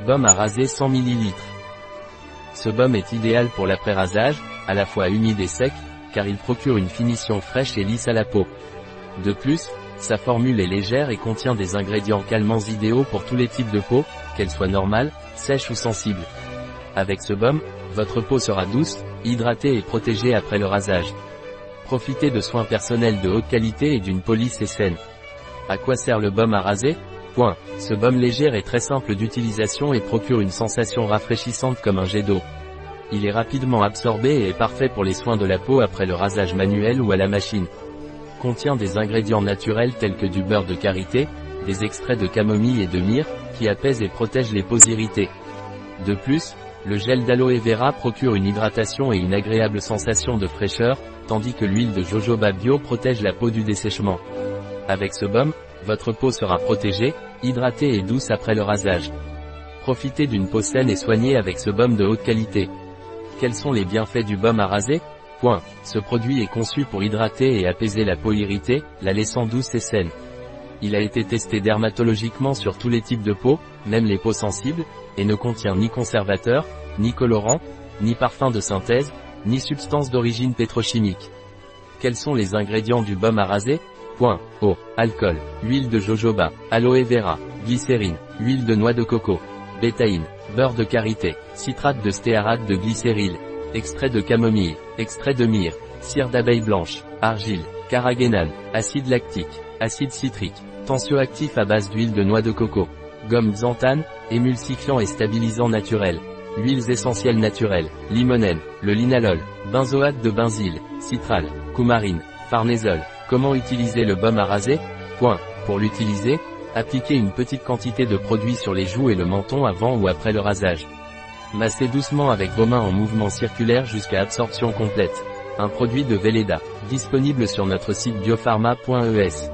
Baume à raser 100 ml. Ce baume est idéal pour l'après-rasage, à la fois humide et sec, car il procure une finition fraîche et lisse à la peau. De plus, sa formule est légère et contient des ingrédients calmants idéaux pour tous les types de peau, qu'elle soit normale, sèche ou sensible. Avec ce baume, votre peau sera douce, hydratée et protégée après le rasage. Profitez de soins personnels de haute qualité et d'une police et saine. À quoi sert le baume à raser? Ce baume léger est très simple d'utilisation et procure une sensation rafraîchissante comme un jet d'eau. Il est rapidement absorbé et est parfait pour les soins de la peau après le rasage manuel ou à la machine. Contient des ingrédients naturels tels que du beurre de karité, des extraits de camomille et de myrrhe, qui apaisent et protègent les peaux irritées. De plus, le gel d'aloe vera procure une hydratation et une agréable sensation de fraîcheur, tandis que l'huile de jojoba bio protège la peau du dessèchement. Avec ce baume, votre peau sera protégée, hydratée et douce après le rasage. Profitez d'une peau saine et soignée avec ce baume de haute qualité. Quels sont les bienfaits du baume à raser? Point. Ce produit est conçu pour hydrater et apaiser la peau irritée, la laissant douce et saine. Il a été testé dermatologiquement sur tous les types de peau, même les peaux sensibles, et ne contient ni conservateur, ni colorant, ni parfum de synthèse, ni substance d'origine pétrochimique. Quels sont les ingrédients du baume à raser? Point. Eau, alcool, huile de jojoba, aloe vera, glycérine, huile de noix de coco, bétaïne, beurre de karité, citrate de stéarate de glycéryl, extrait de camomille, extrait de myrrhe, cire d'abeille blanche, argile, carragénane, acide lactique, acide citrique, tensioactif à base d'huile de noix de coco, gomme xanthane, émulsifiant et stabilisant naturel, huiles essentielles naturelles, limonène, le linalol, benzoate de benzyle, citral, coumarine, farnésol. Comment utiliser le baume à raser. Pour l'utiliser, appliquez une petite quantité de produit sur les joues et le menton avant ou après le rasage. Massez doucement avec vos mains en mouvement circulaire jusqu'à absorption complète. Un produit de Velleda, disponible sur notre site biopharma.es.